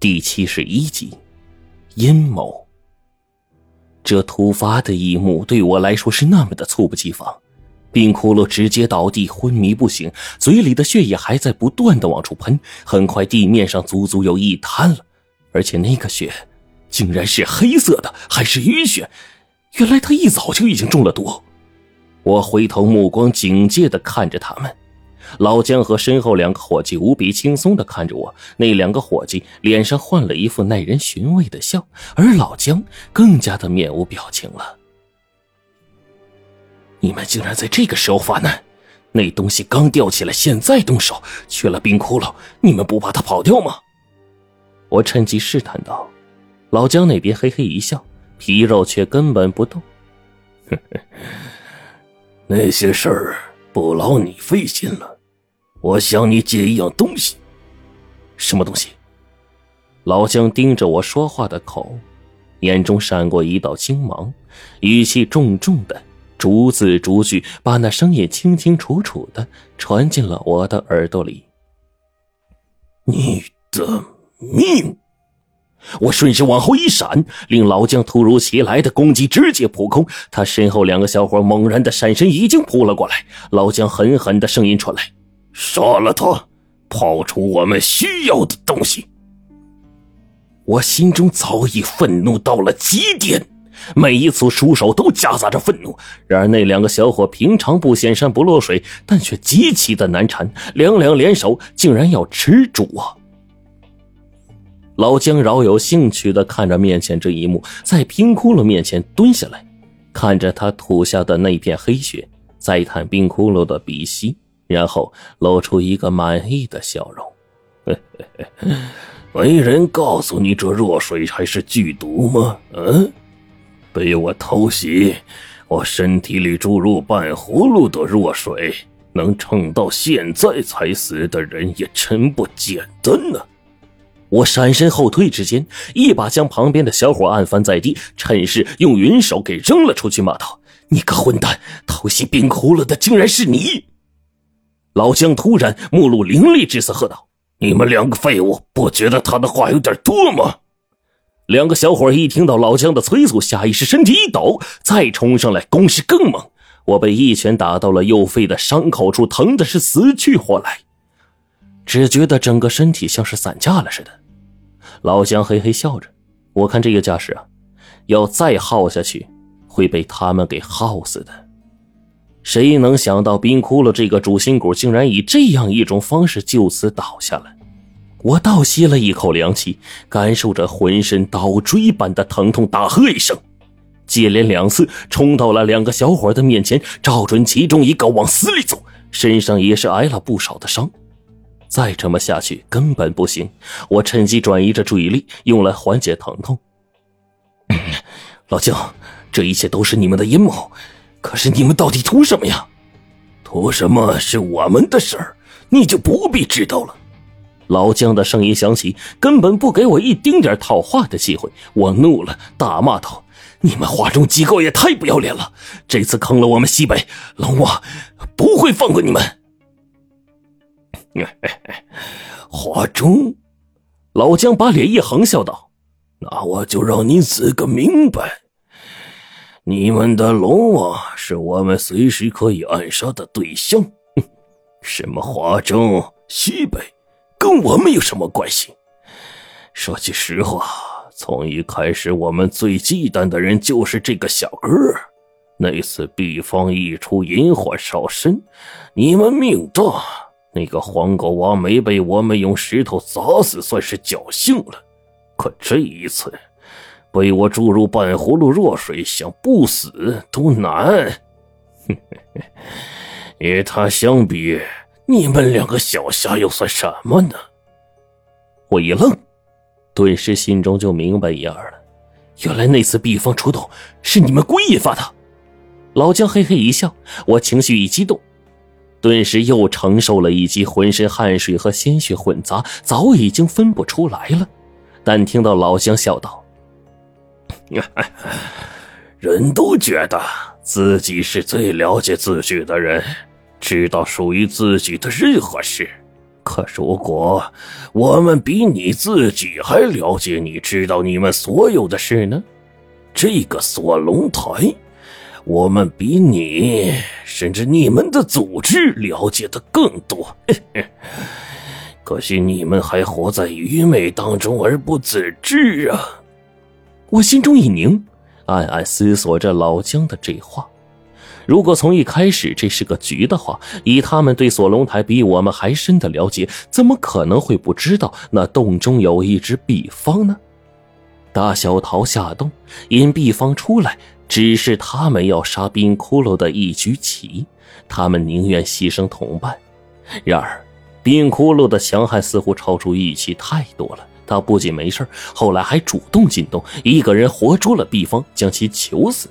第七十一集，阴谋。这突发的一幕对我来说是那么的猝不及防，冰骷髅直接倒地昏迷不醒，嘴里的血液还在不断的往出喷，很快地面上足足有一滩了，而且那个血竟然是黑色的，还是淤血，原来他一早就已经中了毒。我回头目光警戒的看着他们。老姜和身后两个伙计无比轻松的看着我，那两个伙计脸上换了一副耐人寻味的笑，而老姜更加的面无表情了。你们竟然在这个时候发难！那东西刚吊起来，现在动手，缺了冰窟窿，你们不怕他跑掉吗？我趁机试探道。老姜那边嘿嘿一笑，皮肉却根本不动。那些事儿不劳你费心了。我向你借一样东西，什么东西？老姜盯着我说话的口，眼中闪过一道青芒，语气重重的，逐字逐句把那声音清清楚楚的传进了我的耳朵里。你的命！我顺势往后一闪，令老姜突如其来的攻击直接扑空。他身后两个小伙猛然的闪身，已经扑了过来。老姜狠狠的声音传来。杀了他，抛出我们需要的东西。我心中早已愤怒到了极点，每一次出手都夹杂着愤怒。然而那两个小伙平常不显山不落水，但却极其的难缠，两两联手竟然要吃主我。老姜饶有兴趣的看着面前这一幕，在冰窟窿面前蹲下来，看着他吐下的那片黑血，再看冰窟窿的鼻息。然后露出一个满意的笑容。没人告诉你这弱水还是剧毒吗？嗯，被我偷袭，我身体里注入半葫芦的弱水，能撑到现在才死的人也真不简单呢。我闪身后退之间，一把将旁边的小伙按翻在地，趁势用云手给扔了出去，骂道：“你个混蛋，偷袭冰窟窿的竟然是你！”老姜突然目露凌厉之色，喝道：“你们两个废物，不觉得他的话有点多吗？”两个小伙一听到老姜的催促，下意识身体一抖，再冲上来，攻势更猛。我被一拳打到了右肺的伤口处，疼的是死去活来，只觉得整个身体像是散架了似的。老姜嘿嘿笑着，我看这个架势啊，要再耗下去，会被他们给耗死的。谁能想到冰窟窿这个主心骨竟然以这样一种方式就此倒下了？我倒吸了一口凉气，感受着浑身刀锥般的疼痛，大喝一声，接连两次冲到了两个小伙的面前，照准其中一个往死里走，身上也是挨了不少的伤。再这么下去根本不行，我趁机转移着注意力，用来缓解疼痛。老姜，这一切都是你们的阴谋。可是你们到底图什么呀？图什么是我们的事儿，你就不必知道了。老姜的声音响起，根本不给我一丁点套话的机会。我怒了，大骂道：“你们华中机构也太不要脸了！这次坑了我们西北，龙王不会放过你们。”华中，老姜把脸一横，笑道：“那我就让你死个明白。”你们的龙王是我们随时可以暗杀的对象，什么华中、西北，跟我们有什么关系？说句实话，从一开始，我们最忌惮的人就是这个小哥。那次毕方一出，引火烧身，你们命大，那个黄狗王没被我们用石头砸死，算是侥幸了。可这一次……被我注入半葫芦弱水，想不死都难。与他相比，你们两个小虾又算什么呢？我一愣，顿时心中就明白一二了。原来那次避风出动是你们故意发的。老姜嘿嘿一笑，我情绪一激动，顿时又承受了一击，浑身汗水和鲜血混杂，早已经分不出来了。但听到老姜笑道。人都觉得自己是最了解自己的人，知道属于自己的任何事。可如果我们比你自己还了解你，知道你们所有的事呢？这个锁龙台，我们比你甚至你们的组织了解的更多。可惜你们还活在愚昧当中而不自知啊！我心中一凝，暗暗思索着老姜的这话。如果从一开始这是个局的话，以他们对锁龙台比我们还深的了解，怎么可能会不知道那洞中有一只毕方呢？大小桃下洞引毕方出来，只是他们要杀冰骷髅的一局棋，他们宁愿牺牲同伴。然而，冰骷髅的强悍似乎超出预期太多了。他不仅没事，后来还主动进洞，一个人活捉了毕方，将其囚死。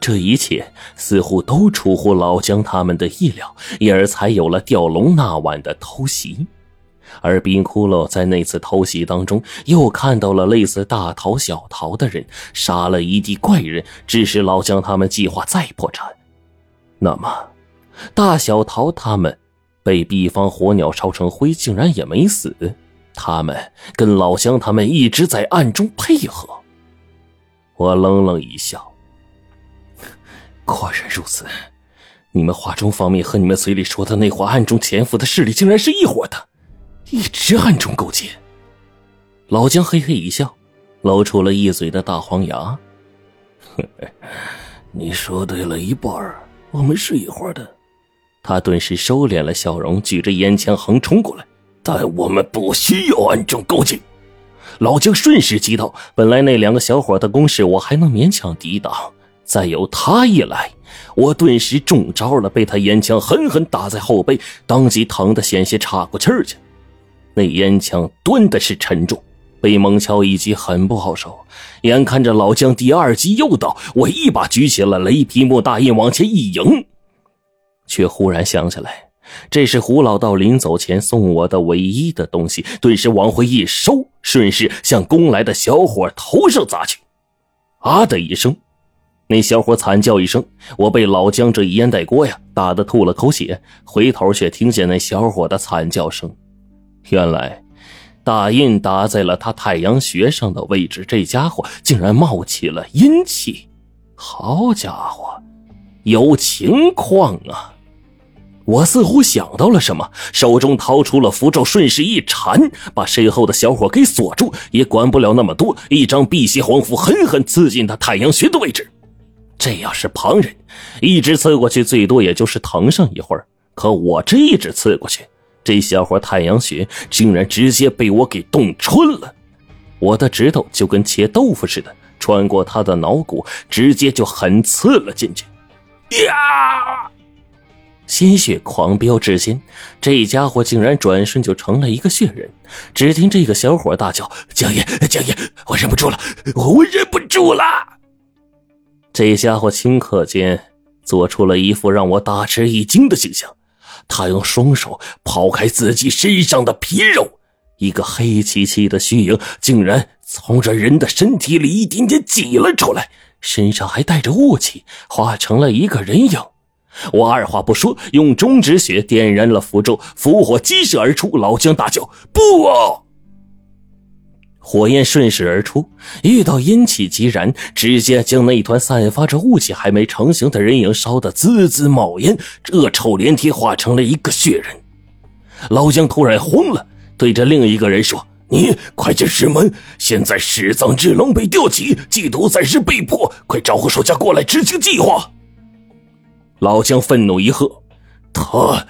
这一切似乎都出乎老姜他们的意料，因而才有了吊龙那晚的偷袭。而冰骷髅在那次偷袭当中，又看到了类似大桃、小桃的人，杀了一地怪人，致使老姜他们计划再破产。那么，大小桃他们被毕方火鸟烧成灰，竟然也没死。他们跟老乡他们一直在暗中配合。我冷冷一笑。果然如此，你们华中方面和你们嘴里说的那伙暗中潜伏的势力竟然是一伙的，一直暗中勾结。老姜嘿嘿一笑，露出了一嘴的大黄牙。你说对了一半我们是一伙的。他顿时收敛了笑容，举着烟枪横冲过来。但我们不需要暗中勾结。老姜顺势击道：“本来那两个小伙的攻势我还能勉强抵挡。”再有他一来，我顿时中招了，被他烟枪狠狠打在后背，当即疼得险些岔过气儿去。那烟枪端的是沉重，被猛敲一击很不好受。眼看着老姜第二击又到，我一把举起了雷劈木大印往前一迎，却忽然想起来，这是胡老道临走前送我的唯一的东西，顿时往回一收，顺势向攻来的小伙头上砸去。啊的一声。那小伙惨叫一声，我被老姜这一烟袋锅呀打得吐了口血，回头却听见那小伙的惨叫声。原来，大印打在了他太阳穴上的位置，这家伙竟然冒起了阴气。好家伙，有情况啊！我似乎想到了什么，手中掏出了符咒，顺势一缠，把身后的小伙给锁住。也管不了那么多，一张辟邪黄符狠狠刺进他太阳穴的位置。这要是旁人，一直刺过去，最多也就是疼上一会儿。可我这一直刺过去，这小伙太阳穴竟然直接被我给冻穿了。我的指头就跟切豆腐似的，穿过他的脑骨，直接就狠刺了进去。呀！鲜血狂飙之间，这家伙竟然转瞬就成了一个血人。只听这个小伙大叫：“江爷，江爷，我忍不住了，我忍不住了！”这家伙顷刻间做出了一副让我大吃一惊的形象。他用双手刨开自己身上的皮肉，一个黑漆漆的虚影竟然从这人的身体里一点点挤了出来，身上还带着雾气，化成了一个人影。我二话不说，用中指血点燃了符咒，符火激射而出。老姜大叫：“不啊！”火焰顺势而出，遇到阴气即燃，直接将那团散发着雾气还没成型的人影烧得滋滋冒烟，恶臭连体，化成了一个血人。老姜突然慌了，对着另一个人说：“你快去师门！现在十藏之龙被吊起，祭毒暂时被迫，快招呼手下过来执行计划。”老姜愤怒一喝：“他，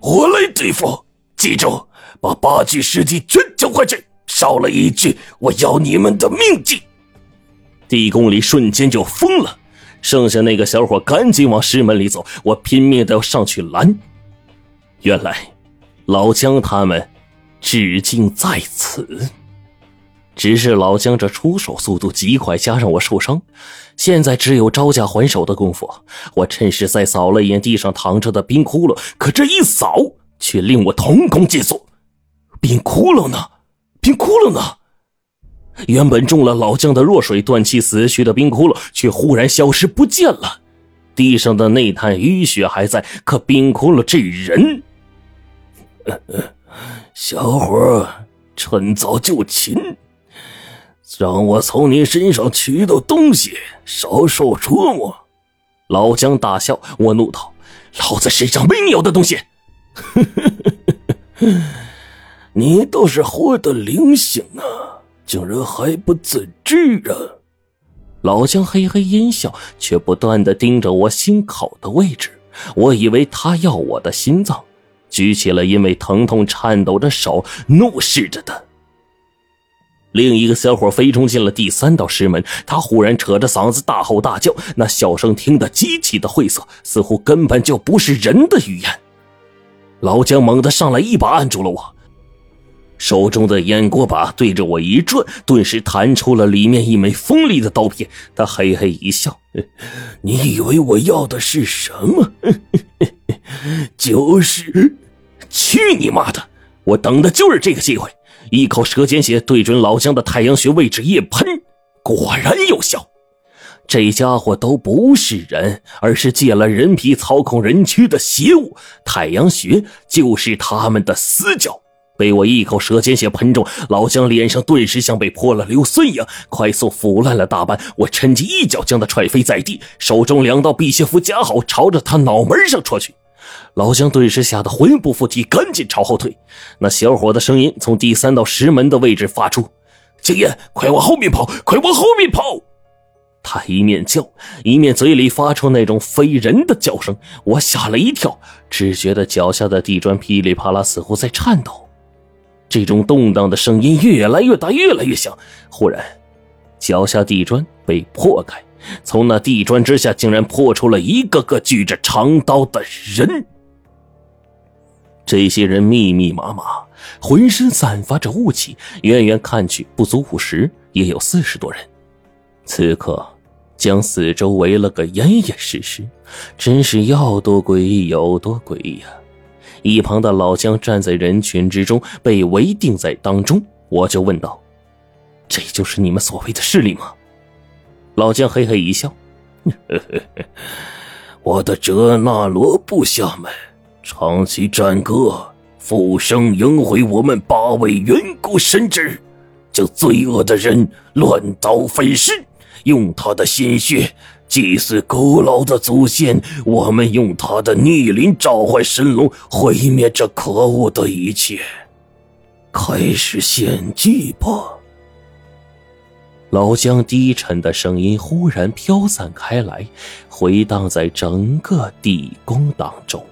我来对付！记住，把八具尸体全交回去。”少了一句，我要你们的命！地宫里瞬间就疯了，剩下那个小伙赶紧往师门里走，我拼命的要上去拦。原来老姜他们至今在此，只是老姜这出手速度极快，加上我受伤，现在只有招架还手的功夫。我趁势再扫了一眼地上躺着的冰窟窿，可这一扫却令我瞳孔紧缩，冰窟窿呢？冰窟窿呢？原本中了老姜的弱水断气死去的冰窟窿，却忽然消失不见了。地上的那滩淤血还在，可冰窟窿这人，小伙，趁早就擒，让我从你身上取到东西，少受折磨。老姜大笑，我怒道：“老子身上没你要的东西！” 你倒是活得灵性啊，竟然还不自知啊！老姜嘿嘿阴笑，却不断的盯着我心口的位置。我以为他要我的心脏，举起了因为疼痛颤抖着手，怒视着他。另一个小伙飞冲进了第三道石门，他忽然扯着嗓子大吼大叫，那笑声听得极其的晦涩，似乎根本就不是人的语言。老姜猛地上来，一把按住了我。手中的烟锅把对着我一转，顿时弹出了里面一枚锋利的刀片。他嘿嘿一笑：“你以为我要的是什么？就是去你妈的！我等的就是这个机会，一口舌尖血对准老姜的太阳穴位置一喷，果然有效。这家伙都不是人，而是借了人皮操控人躯的邪物，太阳穴就是他们的死角。”被我一口舌尖血喷中，老姜脸上顿时像被泼了硫酸一样，快速腐烂了大半。我趁机一脚将他踹飞在地，手中两道辟邪符夹好，朝着他脑门上戳去。老姜顿时吓得魂不附体，赶紧朝后退。那小伙的声音从第三道石门的位置发出：“青烟，快往后面跑，快往后面跑！”他一面叫，一面嘴里发出那种非人的叫声。我吓了一跳，只觉得脚下的地砖噼里啪啦，似乎在颤抖。这种动荡的声音越来越大，越来越响。忽然，脚下地砖被破开，从那地砖之下竟然破出了一个个举着长刀的人。这些人密密麻麻，浑身散发着雾气，远远看去不足五十，也有四十多人。此刻，将四周围了个严严实实，真是要多诡异有多诡异啊！一旁的老姜站在人群之中，被围定在当中。我就问道：“这就是你们所谓的势力吗？”老将嘿嘿一笑：“ 我的哲那罗部下们唱起战歌，复生迎回我们八位远古神之，将罪恶的人乱刀分尸，用他的鲜血。”祭祀古老的祖先，我们用他的逆鳞召唤神龙，毁灭这可恶的一切。开始献祭吧！老姜低沉的声音忽然飘散开来，回荡在整个地宫当中。